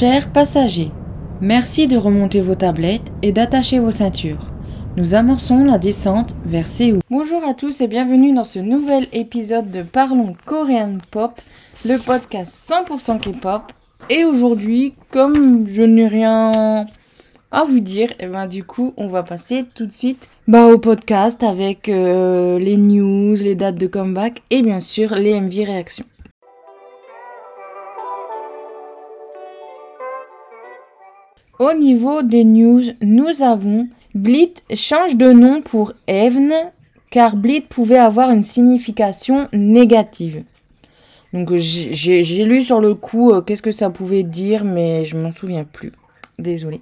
Chers passagers, merci de remonter vos tablettes et d'attacher vos ceintures. Nous amorçons la descente vers Séoul. Bonjour à tous et bienvenue dans ce nouvel épisode de Parlons Korean Pop, le podcast 100% K-pop. Et aujourd'hui, comme je n'ai rien à vous dire, et ben du coup, on va passer tout de suite bah, au podcast avec euh, les news, les dates de comeback et bien sûr les MV réactions. Au niveau des news, nous avons Blit change de nom pour Evne car Blit pouvait avoir une signification négative. Donc j'ai lu sur le coup euh, qu'est-ce que ça pouvait dire mais je m'en souviens plus. Désolé.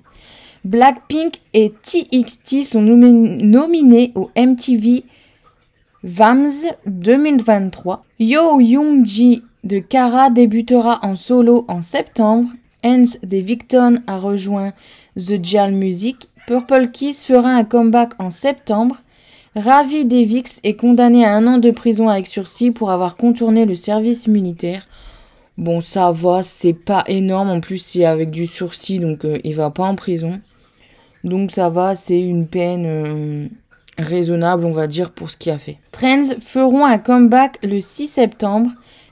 Blackpink et TXT sont nominés au MTV VAMS 2023. Yo Young-ji de Kara débutera en solo en septembre Hence des Victon a rejoint The Jal Music. Purple Kiss fera un comeback en septembre. Ravi Devix est condamné à un an de prison avec sursis pour avoir contourné le service militaire. Bon, ça va, c'est pas énorme. En plus, c'est avec du sursis, donc euh, il va pas en prison. Donc ça va, c'est une peine euh, raisonnable, on va dire, pour ce qu'il a fait. Trends feront un comeback le 6 septembre.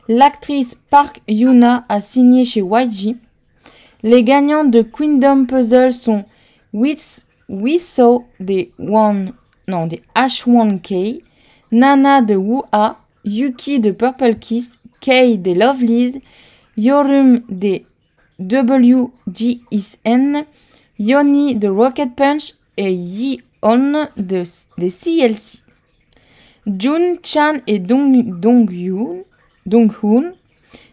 L'actrice Park Yuna a signé chez YG. Les gagnantes de Kingdom Puzzle sont Wissou des One, non, des H1K, Nana de Wu-A, Yuki de Purple Kiss, Kei des Lovelies, Yorum des WGSN, Yoni de Rocket Punch et Yi-On de, des CLC. Jun Chan et Dong, Dong, Dong Hoon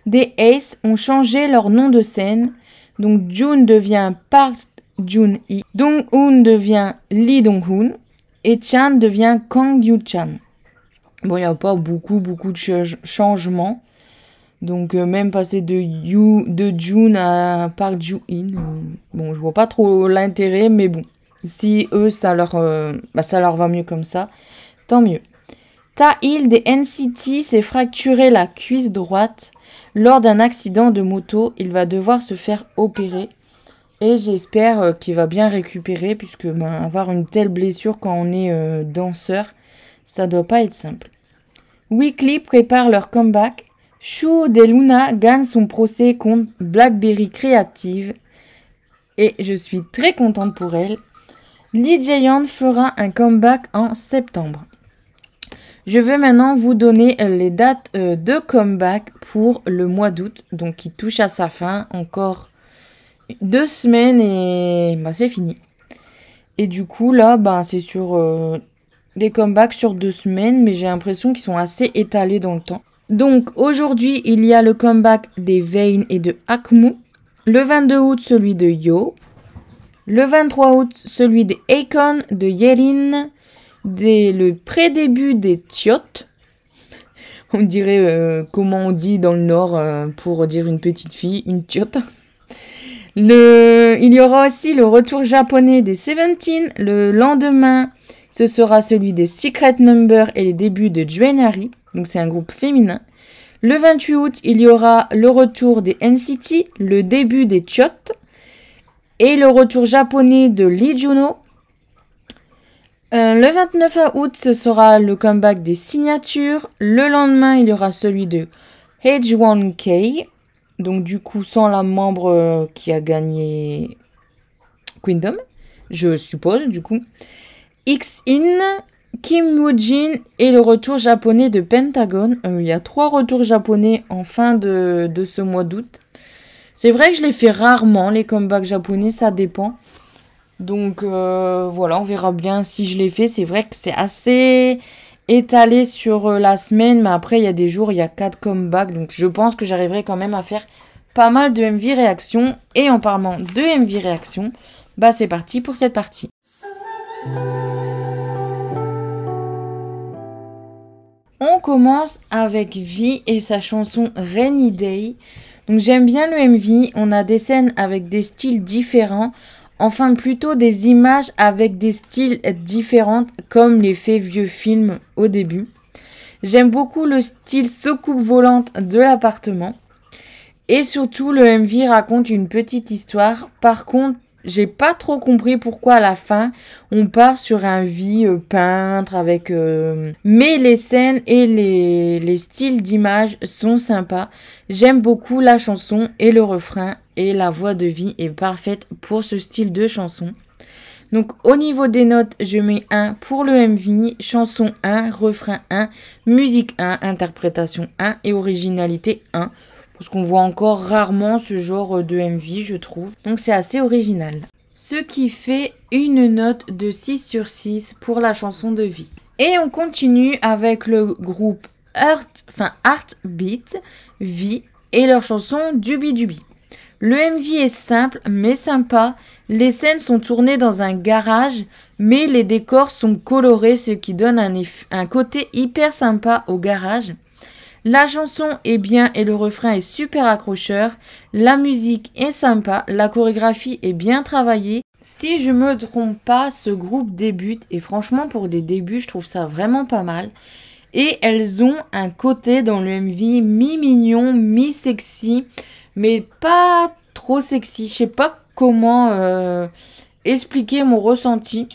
des Ace ont changé leur nom de scène donc Jun devient Park Jun-hee, Dong-hoon devient Lee Dong-hoon et Chan devient Kang Yu-chan. Bon, il n'y a pas beaucoup, beaucoup de changements. Donc euh, même passer de Yu, de Jun à Park Ju-in, euh, bon, je vois pas trop l'intérêt, mais bon, si eux ça leur, euh, bah, ça leur va mieux comme ça, tant mieux. Ta-il des NCT s'est fracturé la cuisse droite? Lors d'un accident de moto, il va devoir se faire opérer. Et j'espère euh, qu'il va bien récupérer, puisque ben, avoir une telle blessure quand on est euh, danseur, ça doit pas être simple. Weekly prépare leur comeback. Shu De Luna gagne son procès contre Blackberry Creative. Et je suis très contente pour elle. Lee Jae fera un comeback en septembre. Je vais maintenant vous donner euh, les dates euh, de comeback pour le mois d'août, donc qui touche à sa fin. Encore deux semaines et bah, c'est fini. Et du coup, là, bah, c'est sur euh, des comebacks sur deux semaines, mais j'ai l'impression qu'ils sont assez étalés dans le temps. Donc aujourd'hui, il y a le comeback des Vane et de Akmu. Le 22 août, celui de Yo. Le 23 août, celui de Akon, de Yerin, dès le pré-début des Tiotes. On dirait euh, comment on dit dans le Nord euh, pour dire une petite fille, une Tiote. Le... Il y aura aussi le retour japonais des Seventeen. Le lendemain, ce sera celui des Secret Number et les débuts de Juenari. Donc c'est un groupe féminin. Le 28 août, il y aura le retour des NCT, le début des Chot et le retour japonais de Lee Juno euh, le 29 août, ce sera le comeback des signatures. Le lendemain, il y aura celui de H1K. Donc du coup, sans la membre euh, qui a gagné Queendom, je suppose, du coup. X-In, Kim Woo-jin et le retour japonais de Pentagon. Euh, il y a trois retours japonais en fin de, de ce mois d'août. C'est vrai que je les fais rarement, les comebacks japonais, ça dépend. Donc euh, voilà, on verra bien si je l'ai fait. C'est vrai que c'est assez étalé sur euh, la semaine, mais après il y a des jours, il y a 4 comebacks. Donc je pense que j'arriverai quand même à faire pas mal de MV réactions. Et en parlant de MV réactions, bah c'est parti pour cette partie. On commence avec Vi et sa chanson Rainy Day. Donc j'aime bien le MV, on a des scènes avec des styles différents enfin plutôt des images avec des styles différents comme les faits vieux films au début. J'aime beaucoup le style soucoupe volante de l'appartement. Et surtout, le MV raconte une petite histoire. Par contre, j'ai pas trop compris pourquoi à la fin on part sur un vie euh, peintre avec euh, mais les scènes et les, les styles d'image sont sympas. J'aime beaucoup la chanson et le refrain et la voix de vie est parfaite pour ce style de chanson. Donc au niveau des notes je mets 1 pour le MV chanson 1 refrain 1 musique 1 interprétation 1 et originalité 1 parce qu'on voit encore rarement ce genre de MV, je trouve. Donc c'est assez original. Ce qui fait une note de 6 sur 6 pour la chanson de vie. Et on continue avec le groupe Heart, enfin Heartbeat, Vie et leur chanson Dubi Dubi. Le MV est simple mais sympa. Les scènes sont tournées dans un garage, mais les décors sont colorés, ce qui donne un, un côté hyper sympa au garage. La chanson est bien et le refrain est super accrocheur. La musique est sympa, la chorégraphie est bien travaillée. Si je me trompe pas, ce groupe débute et franchement pour des débuts, je trouve ça vraiment pas mal. Et elles ont un côté dans le MV mi-mignon, mi-sexy, mais pas trop sexy. Je sais pas comment euh, expliquer mon ressenti.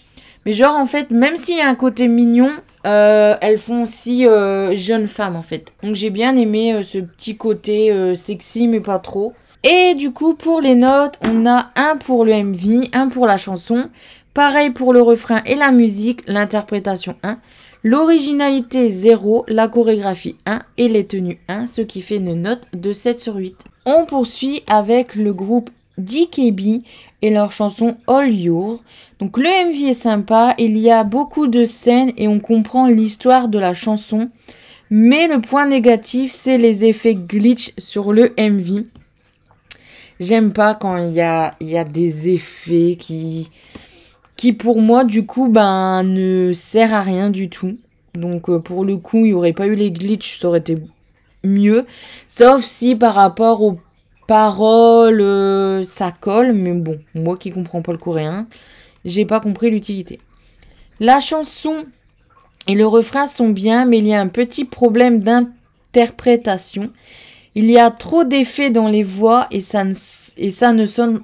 Mais genre en fait, même s'il y a un côté mignon, euh, elles font aussi euh, jeunes femmes en fait. Donc j'ai bien aimé euh, ce petit côté sexy mais pas trop. Et du coup pour les notes, on a un pour le MV, un pour la chanson. Pareil pour le refrain et la musique, l'interprétation 1. L'originalité 0, la chorégraphie 1 et les tenues 1, ce qui fait une note de 7 sur 8. On poursuit avec le groupe DKB et leur chanson All Your. Donc le MV est sympa, il y a beaucoup de scènes et on comprend l'histoire de la chanson. Mais le point négatif, c'est les effets glitch sur le MV. J'aime pas quand il y a, y des effets qui, qui pour moi du coup ben ne sert à rien du tout. Donc euh, pour le coup, il n'y aurait pas eu les glitches, ça aurait été mieux. Sauf si par rapport aux paroles, euh, ça colle, mais bon, moi qui comprends pas le coréen, j'ai pas compris l'utilité. La chanson et le refrain sont bien, mais il y a un petit problème d'interprétation. Il y a trop d'effets dans les voix et ça ne, et ça ne sonne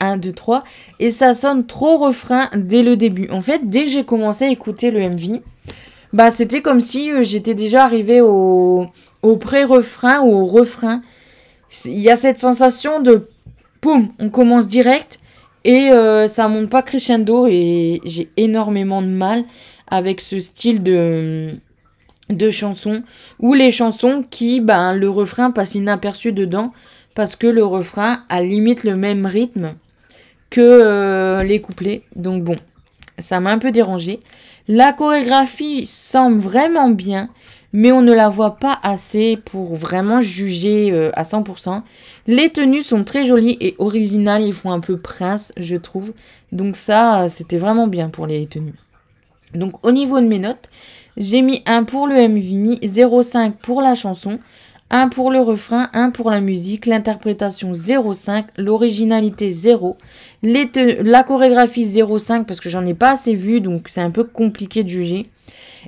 1, 2, 3 et ça sonne trop refrain dès le début. En fait, dès que j'ai commencé à écouter le MV, bah c'était comme si euh, j'étais déjà arrivé au, au pré-refrain ou au refrain. Il y a cette sensation de poum, on commence direct et euh, ça monte pas crescendo et j'ai énormément de mal avec ce style de de chansons ou les chansons qui ben le refrain passe inaperçu dedans parce que le refrain a limite le même rythme que euh, les couplets. Donc bon, ça m'a un peu dérangé. La chorégraphie semble vraiment bien, mais on ne la voit pas assez pour vraiment juger euh, à 100%. Les tenues sont très jolies et originales, ils font un peu prince, je trouve. Donc ça, c'était vraiment bien pour les tenues. Donc au niveau de mes notes, j'ai mis 1 pour le MV, 0,5 pour la chanson, 1 pour le refrain, 1 pour la musique, l'interprétation 0,5, l'originalité 0, la chorégraphie 0,5 parce que j'en ai pas assez vu donc c'est un peu compliqué de juger.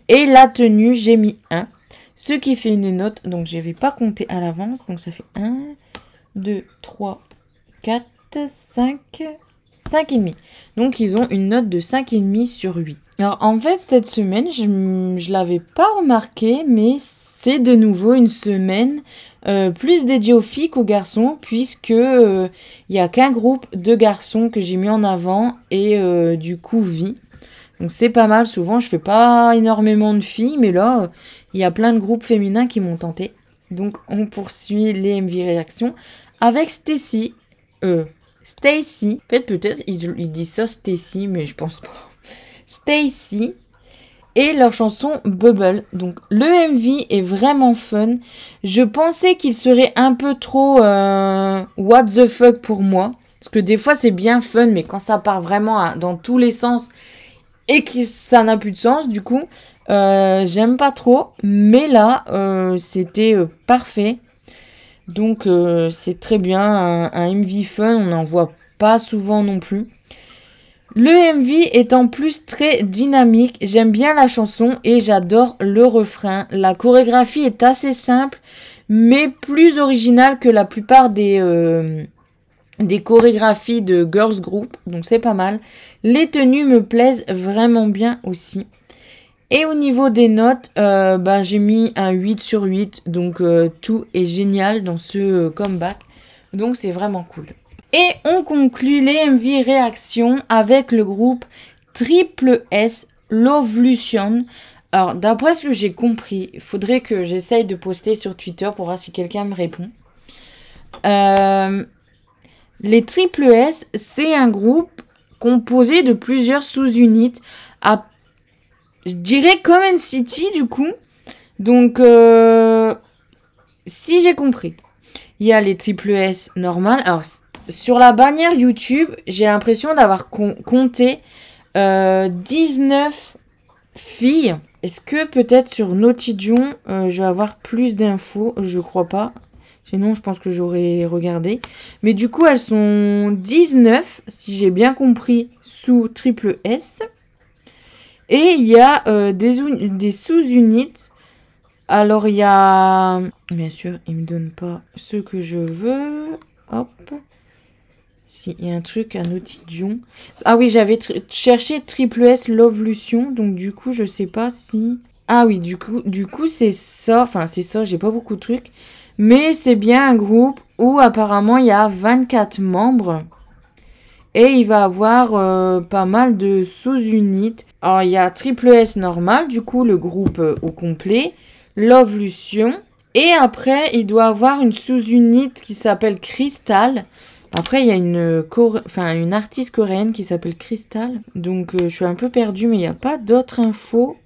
Et la tenue, j'ai mis 1. Ce qui fait une note, donc je ne vais pas compter à l'avance. Donc ça fait 1, 2, 3, 4, 5, 5,5. Donc ils ont une note de 5,5 sur 8. Alors en fait, cette semaine, je ne l'avais pas remarqué, mais c'est de nouveau une semaine euh, plus dédiée aux filles qu'aux garçons, puisque il euh, n'y a qu'un groupe de garçons que j'ai mis en avant et euh, du coup vie. Donc c'est pas mal. Souvent, je fais pas énormément de filles, mais là, il y a plein de groupes féminins qui m'ont tenté. Donc on poursuit les MV réactions avec Stacy. Euh, Stacy. Peut-être, peut-être, ils, disent ça Stacy, mais je pense pas. Stacy. Et leur chanson Bubble. Donc le MV est vraiment fun. Je pensais qu'il serait un peu trop euh, what the fuck pour moi. Parce que des fois c'est bien fun, mais quand ça part vraiment dans tous les sens et que ça n'a plus de sens, du coup, euh, j'aime pas trop. Mais là, euh, c'était euh, parfait. Donc, c'est très bien. Un, un, MV fun, on n'en voit pas souvent non plus. Le MV est en plus très dynamique. J'aime bien la chanson et j'adore le refrain. La chorégraphie est assez simple, mais plus original que la plupart des, des chorégraphies de girls group, donc c'est pas mal. Les tenues me plaisent vraiment bien aussi. Et au niveau des notes, euh, ben, j'ai mis un 8 sur 8, donc euh, tout est génial dans ce comeback, donc c'est vraiment cool. Et on conclut les MV réactions avec le groupe Triple S Lovelution. Alors, d'après ce que j'ai compris, il faudrait que j'essaye de poster sur Twitter pour voir si quelqu'un me répond. Euh, les Triple S, c'est un groupe composé de plusieurs sous-unités à, je dirais, comme City, du coup. Donc, euh, si j'ai compris, il y a les Triple S normales. Alors, sur la bannière YouTube, j'ai l'impression d'avoir compté 19 euh, filles. Est-ce que peut-être sur Notidion, euh, je vais avoir plus d'infos? Je crois pas. Sinon, je pense que j'aurais regardé. Mais du coup, elles sont 19, si j'ai bien compris, sous triple S. Et il y a euh, des, sous-unités. Alors, il y a... Bien sûr, il me donne pas ce que je veux. Hop. Si, il y a un truc, un outil Dion. Ah oui, j'avais cherché Triple S Lovelution, donc du coup, je sais pas si... Ah oui, du coup, du coup c'est ça. Enfin, c'est ça, j'ai pas beaucoup de trucs. Mais c'est bien un groupe où apparemment il y a 24 membres. Et il va avoir euh, pas mal de sous-unités. Alors, il y a Triple S normal, du coup, le groupe euh, au complet. Lovelution. Et après, il doit avoir une sous-unité qui s'appelle Crystal. Après, il y a une, une artiste coréenne qui s'appelle Crystal. Donc, euh, je suis un peu perdue, mais il n'y a pas d'autres infos.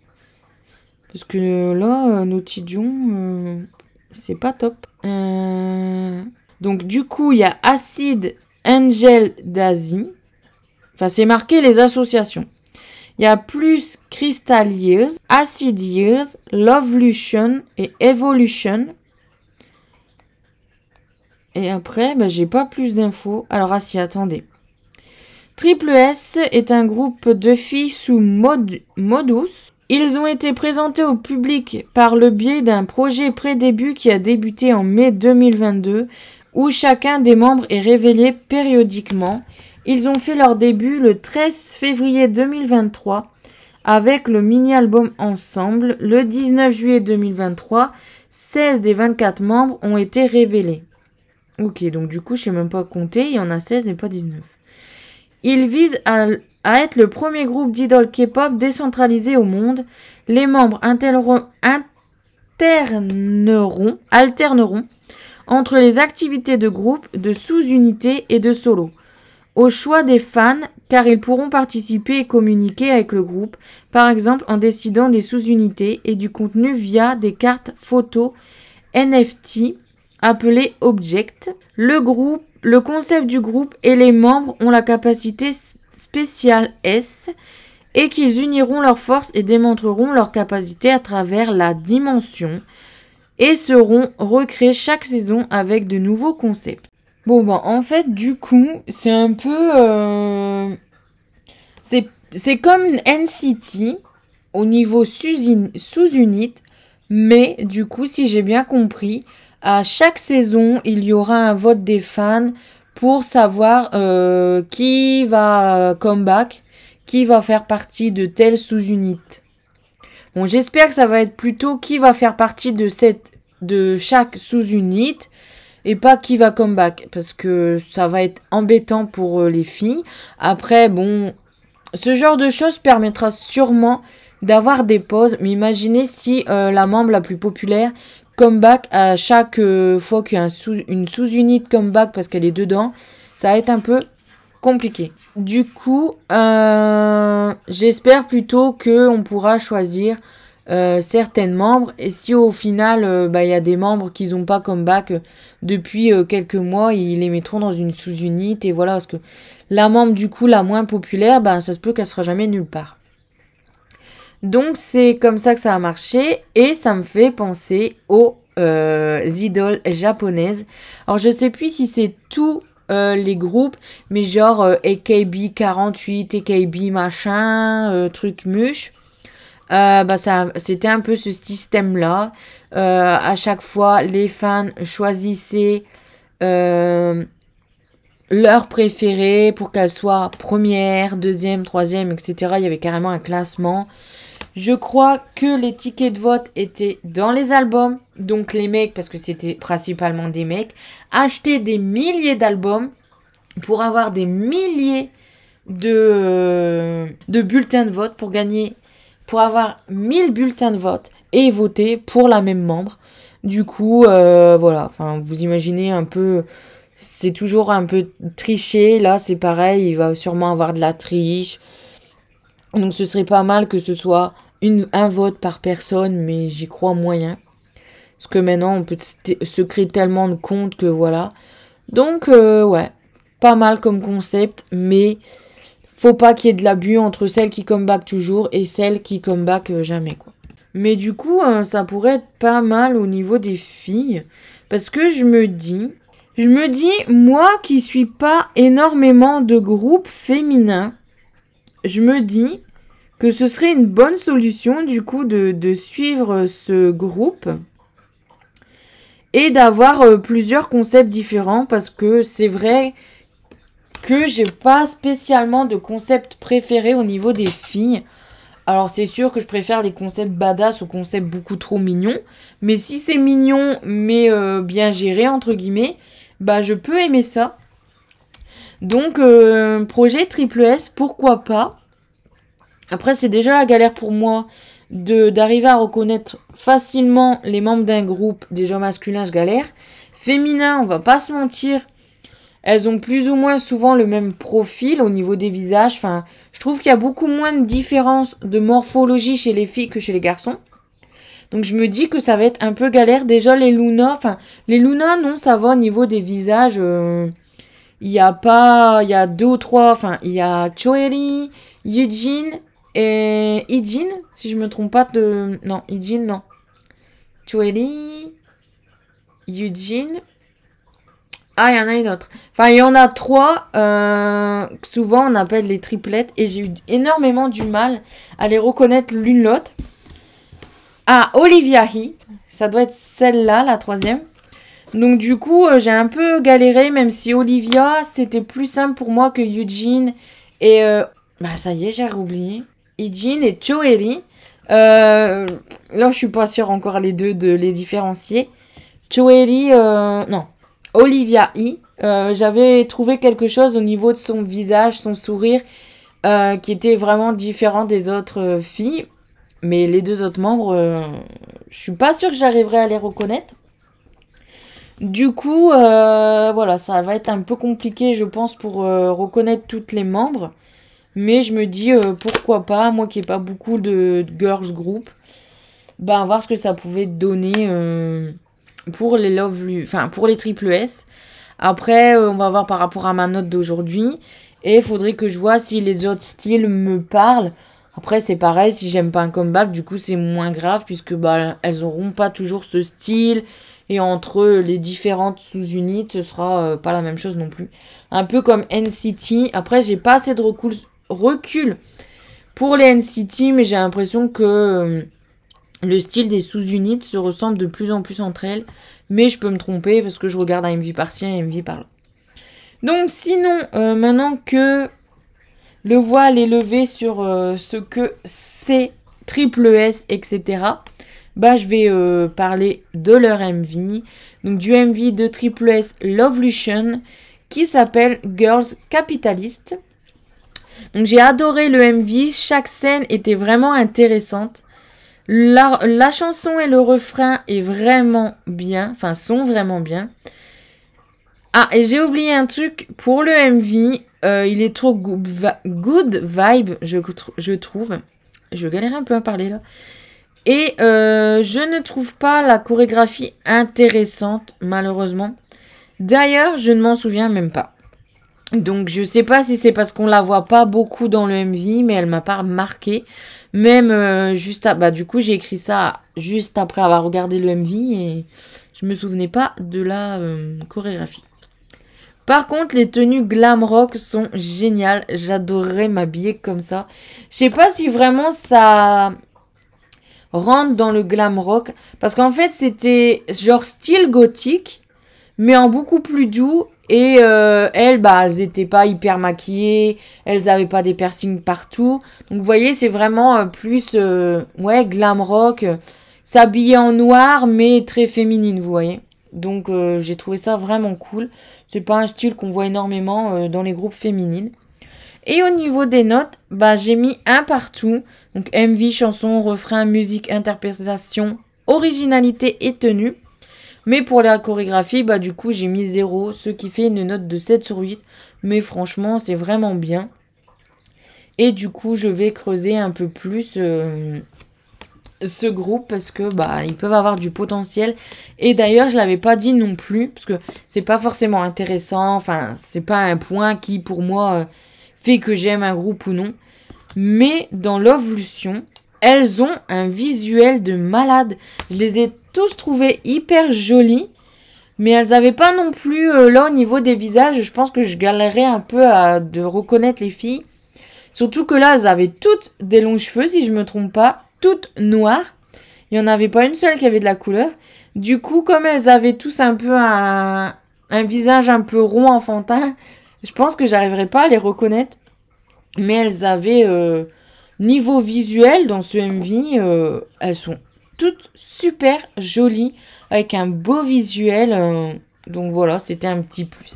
Parce que là, euh, Notidion, euh, c'est pas top. Donc, du coup, il y a Acid Angel d'Asie. Enfin, c'est marqué les associations. Il y a plus Crystal Years, Acid Years, Lovelution et Evolution. Et après, bah, j'ai pas plus d'infos. Alors, ah si, attendez. Triple S est un groupe de filles sous Modus. Ils ont été présentés au public par le biais d'un projet pré-début qui a débuté en mai 2022, où chacun des membres est révélé périodiquement. Ils ont fait leur début le 13 février 2023 avec le mini-album Ensemble. Le 19 juillet 2023, 16 des 24 membres ont été révélés. Ok, donc du coup, je sais même pas compter. Il y en a 16 et pas 19. Il vise à, être le premier groupe d'idoles K-pop décentralisé au monde. Les membres alterneront, alterneront entre les activités de groupe, de sous-unités et de solo. Au choix des fans, car ils pourront participer et communiquer avec le groupe, par exemple en décidant des sous-unités et du contenu via des cartes photos NFT appelé Object. Le groupe, le concept du groupe et les membres ont la capacité spéciale S et qu'ils uniront leurs forces et démontreront leur capacité à travers la dimension et seront recréés chaque saison avec de nouveaux concepts. Bon ben en fait du coup c'est un peu euh, c'est comme NCT au niveau sous-unit mais du coup si j'ai bien compris à chaque saison, il y aura un vote des fans pour savoir euh, qui va comeback, qui va faire partie de telle sous-unité. Bon, j'espère que ça va être plutôt qui va faire partie de cette de chaque sous-unité et pas qui va comeback parce que ça va être embêtant pour euh, les filles. Après, bon, ce genre de choses permettra sûrement d'avoir des pauses. Mais imaginez si euh, la membre la plus populaire comeback à chaque euh, fois qu'il y a une sous-unité comeback parce qu'elle est dedans, ça va être un peu compliqué. Du coup, euh, j'espère plutôt que on pourra choisir euh, certains membres et si au final bah, il y a des membres qui n'ont pas comeback depuis quelques mois, ils les mettront dans une sous-unité et voilà parce que la membre du coup la moins populaire, bah, ça se peut qu'elle sera jamais nulle part. Donc c'est comme ça que ça a marché et ça me fait penser aux euh, idoles japonaises. Alors je sais plus si c'est tous euh, les groupes, mais genre euh, AKB 48, AKB machin, truc muche. Euh, bah c'était un peu ce système-là. Euh, à chaque fois, les fans choisissaient euh, leur préférée pour qu'elle soit première, deuxième, troisième, etc. Il y avait carrément un classement. Je crois que les tickets de vote étaient dans les albums. Donc les mecs, parce que c'était principalement des mecs, achetaient des milliers d'albums pour avoir des milliers de, de bulletins de vote pour gagner, pour avoir 1000 bulletins de vote et voter pour la même membre. Du coup, euh, voilà, enfin, vous imaginez un peu, c'est toujours un peu triché. Là, c'est pareil, il va sûrement avoir de la triche. Donc, ce serait pas mal que ce soit un vote par personne, mais j'y crois moyen. Parce que maintenant, on peut se créer tellement de comptes que voilà. Donc, euh, ouais, pas mal comme concept, mais faut pas qu'il y ait de l'abus entre celles qui comeback toujours et celles qui comeback euh, jamais. Mais du coup, euh, ça pourrait être pas mal au niveau des filles. Parce que je me dis, je me dis, moi qui suis pas énormément de groupes féminins, je me dis que ce serait une bonne solution du coup de, de suivre ce groupe et d'avoir euh, plusieurs concepts différents parce que c'est vrai que j'ai pas spécialement de concept préféré au niveau des filles. Alors c'est sûr que je préfère les concepts badass aux concepts beaucoup trop mignons. Mais si c'est mignon mais euh, bien géré entre guillemets, bah je peux aimer ça. Donc euh, projet triple S, pourquoi pas? Après c'est déjà la galère pour moi de d'arriver à reconnaître facilement les membres d'un groupe. Déjà masculin je galère. Féminin on va pas se mentir. Elles ont plus ou moins souvent le même profil au niveau des visages. Enfin, je trouve qu'il y a beaucoup moins de différence de morphologie chez les filles que chez les garçons. Donc je me dis que ça va être un peu galère. Déjà les Luna, enfin les Luna non ça va au niveau des visages. Euh, il y a pas, il y a deux ou trois, enfin il y a Choeri, Eugene et Ijin, si je me trompe pas de, non Ijin non. Choeri, Eugene ah, il y en a une autre. Enfin, il y en a trois. Euh, souvent, on appelle les triplettes. Et j'ai eu énormément du mal à les reconnaître l'une l'autre. Ah, Olivia He. Ça doit être celle-là, la troisième. Donc, du coup, euh, j'ai un peu galéré, même si Olivia, c'était plus simple pour moi que Eugene. Et. Euh, bah, ça y est, j'ai oublié. Eugene et Choeri. Euh, là, je suis pas sûre encore les deux de les différencier. Choeri, non. Olivia E. Euh, j'avais trouvé quelque chose au niveau de son visage, son sourire, euh, qui était vraiment différent des autres euh, filles. Mais les deux autres membres, je suis pas sûre que j'arriverai à les reconnaître. Du coup, voilà, ça va être un peu compliqué, je pense, pour reconnaître toutes les membres. Mais je me dis, pourquoi pas, moi qui n'ai pas beaucoup de, girls group, ben voir ce que ça pouvait donner pour les Love enfin pour les triple S. Après, euh, on va voir par rapport à ma note d'aujourd'hui. Et il faudrait que je vois si les autres styles me parlent. Après, c'est pareil, si j'aime pas un comeback, du coup, c'est moins grave puisque bah, elles auront pas toujours ce style. Et entre les différentes sous-unités, ce sera euh, pas la même chose non plus. Un peu comme NCT. Après, j'ai pas assez de recul, recul pour les NCT, mais j'ai l'impression que euh, le style des sous-unités se ressemble de plus en plus entre elles, mais je peux me tromper parce que je regarde un MV par-ci, un MV par-là. Donc sinon, euh, maintenant que le voile est levé sur euh, ce que c'est triple S, etc., bah je vais parler de leur MV, donc du MV de triple S Lovelution, qui s'appelle Girls Capitalist. Donc j'ai adoré le MV, chaque scène était vraiment intéressante. La, chanson et le refrain est vraiment bien, enfin sont vraiment bien. Ah, et j'ai oublié un truc, pour le MV, euh, il est trop good, vibe, je, trouve. Je galère un peu à parler là. Et euh, je ne trouve pas la chorégraphie intéressante, malheureusement. D'ailleurs, je ne m'en souviens même pas. Donc je sais pas si c'est parce qu'on la voit pas beaucoup dans le MV, mais elle m'a pas marqué. Même euh, juste à, bah du coup j'ai écrit ça juste après avoir regardé le MV et je me souvenais pas de la euh, chorégraphie. Par contre, les tenues glam rock sont géniales. J'adorerais m'habiller comme ça. Je sais pas si vraiment ça rentre dans le glam rock. Parce qu'en fait, c'était genre style gothique, mais en beaucoup plus doux. Et euh, elles, bah, elles étaient pas hyper maquillées, elles avaient pas des piercings partout. Donc vous voyez, c'est vraiment euh, plus, euh, ouais, glam rock, s'habiller en noir, mais très féminine, vous voyez. Donc j'ai trouvé ça vraiment cool. C'est pas un style qu'on voit énormément dans les groupes féminines. Et au niveau des notes, bah, j'ai mis un partout. Donc MV, chanson, refrain, musique, interprétation, originalité et tenue. Mais pour la chorégraphie, bah du coup j'ai mis 0, ce qui fait une note de 7 sur 8. Mais franchement, c'est vraiment bien. Et du coup, je vais creuser un peu plus euh, ce groupe parce que bah ils peuvent avoir du potentiel. Et d'ailleurs, je l'avais pas dit non plus parce que c'est pas forcément intéressant. Enfin, c'est pas un point qui pour moi euh, fait que j'aime un groupe ou non. Mais dans l'Ovolution, elles ont un visuel de malade. Je les ai tous trouvés hyper jolis. Mais elles n'avaient pas non plus, euh, là au niveau des visages, je pense que je galérais un peu à de reconnaître les filles. Surtout que là, elles avaient toutes des longs cheveux, si je me trompe pas, toutes noires. Il n'y en avait pas une seule qui avait de la couleur. Du coup, comme elles avaient tous un peu un, un visage un peu rond enfantin, je pense que j'arriverai pas à les reconnaître. Mais elles avaient, euh, niveau visuel, dans ce MV, euh, elles sont toutes super jolies, avec un beau visuel. Euh, donc voilà, c'était un petit plus.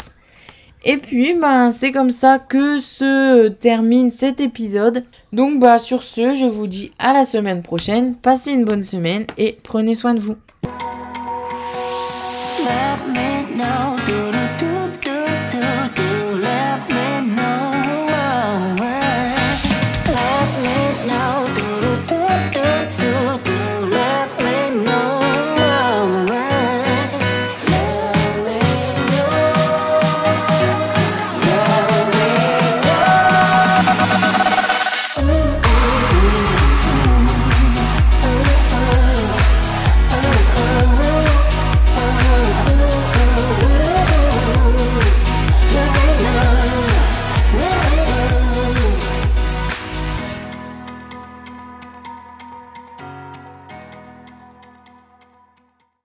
Et puis, ben, c'est comme ça que se termine cet épisode. Donc, bah, sur ce, je vous dis à la semaine prochaine. Passez une bonne semaine et prenez soin de vous.